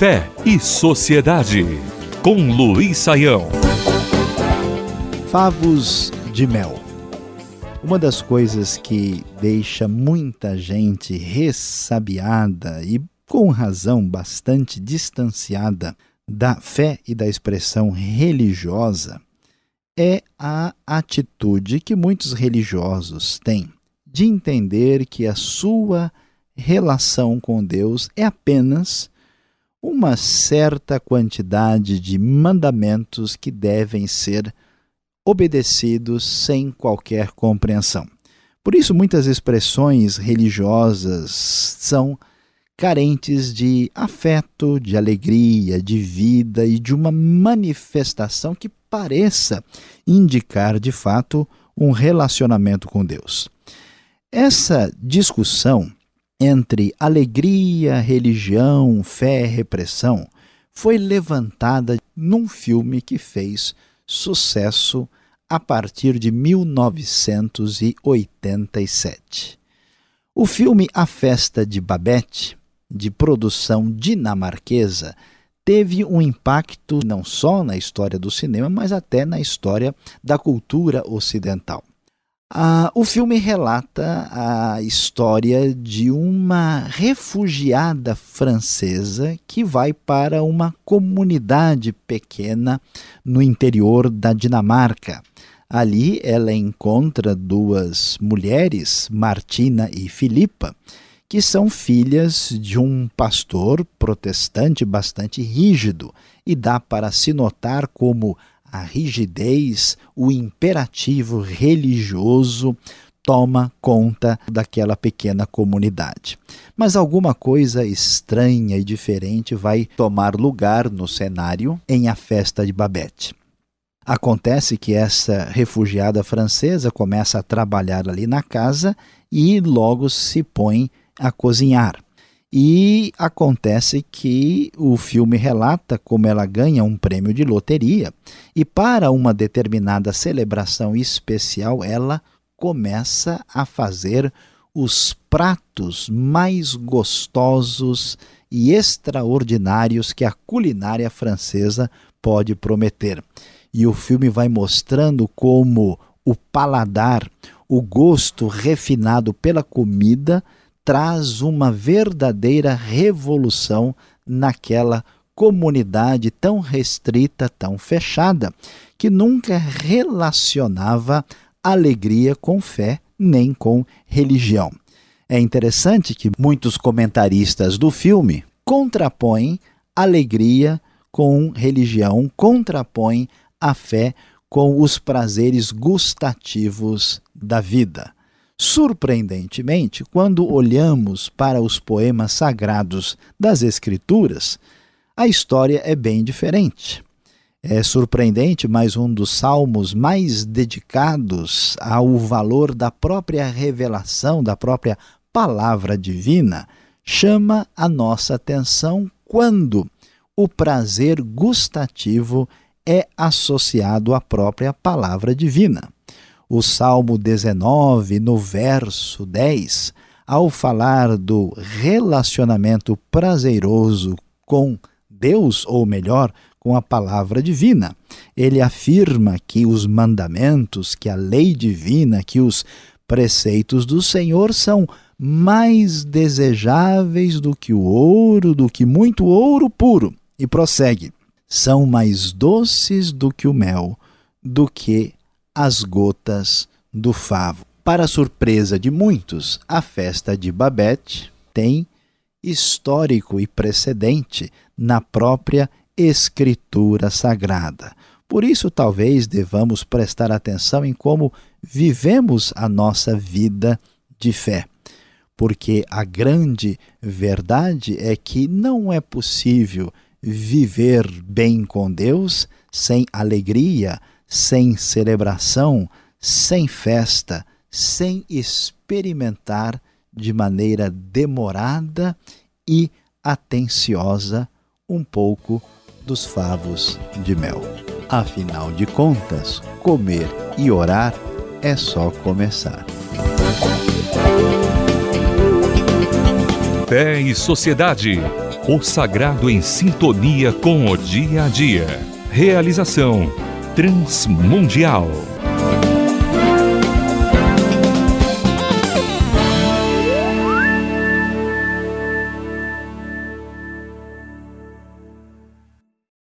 Fé e Sociedade, com Luiz Saião. Favos de mel. Uma das coisas que deixa muita gente ressabiada e com razão bastante distanciada da fé e da expressão religiosa é a atitude que muitos religiosos têm de entender que a sua relação com Deus é apenas uma certa quantidade de mandamentos que devem ser obedecidos sem qualquer compreensão. Por isso, muitas expressões religiosas são carentes de afeto, de alegria, de vida e de uma manifestação que pareça indicar de fato um relacionamento com Deus. Essa discussão entre alegria, religião, fé, repressão foi levantada num filme que fez sucesso a partir de 1987. O filme A Festa de Babette, de produção dinamarquesa, teve um impacto não só na história do cinema, mas até na história da cultura ocidental. Ah, o filme relata a história de uma refugiada francesa que vai para uma comunidade pequena no interior da Dinamarca. Ali ela encontra duas mulheres, Martina e Filipa, que são filhas de um pastor protestante bastante rígido, e dá para se notar como a rigidez, o imperativo religioso toma conta daquela pequena comunidade. Mas alguma coisa estranha e diferente vai tomar lugar no cenário em A Festa de Babette. Acontece que essa refugiada francesa começa a trabalhar ali na casa e logo se põe a cozinhar. E acontece que o filme relata como ela ganha um prêmio de loteria e, para uma determinada celebração especial, ela começa a fazer os pratos mais gostosos e extraordinários que a culinária francesa pode prometer. E o filme vai mostrando como o paladar, o gosto refinado pela comida, traz uma verdadeira revolução naquela comunidade tão restrita, tão fechada, que nunca relacionava alegria com fé nem com religião. É interessante que muitos comentaristas do filme contrapõem alegria com religião, contrapõem a fé com os prazeres gustativos da vida. Surpreendentemente, quando olhamos para os poemas sagrados das Escrituras, a história é bem diferente. É surpreendente, mas um dos salmos mais dedicados ao valor da própria revelação, da própria palavra divina, chama a nossa atenção quando o prazer gustativo é associado à própria palavra divina o Salmo 19, no verso 10, ao falar do relacionamento prazeroso com Deus, ou melhor, com a palavra divina. Ele afirma que os mandamentos, que a lei divina, que os preceitos do Senhor são mais desejáveis do que o ouro, do que muito ouro puro. E prossegue: são mais doces do que o mel, do que as gotas do favo. Para surpresa de muitos, a festa de Babette tem histórico e precedente na própria Escritura Sagrada. Por isso, talvez devamos prestar atenção em como vivemos a nossa vida de fé. Porque a grande verdade é que não é possível viver bem com Deus sem alegria, sem celebração, sem festa, sem experimentar de maneira demorada e atenciosa um pouco dos favos de mel. Afinal de contas, comer e orar é só começar. Fé e Sociedade O sagrado em sintonia com o dia a dia. Realização Transmundial.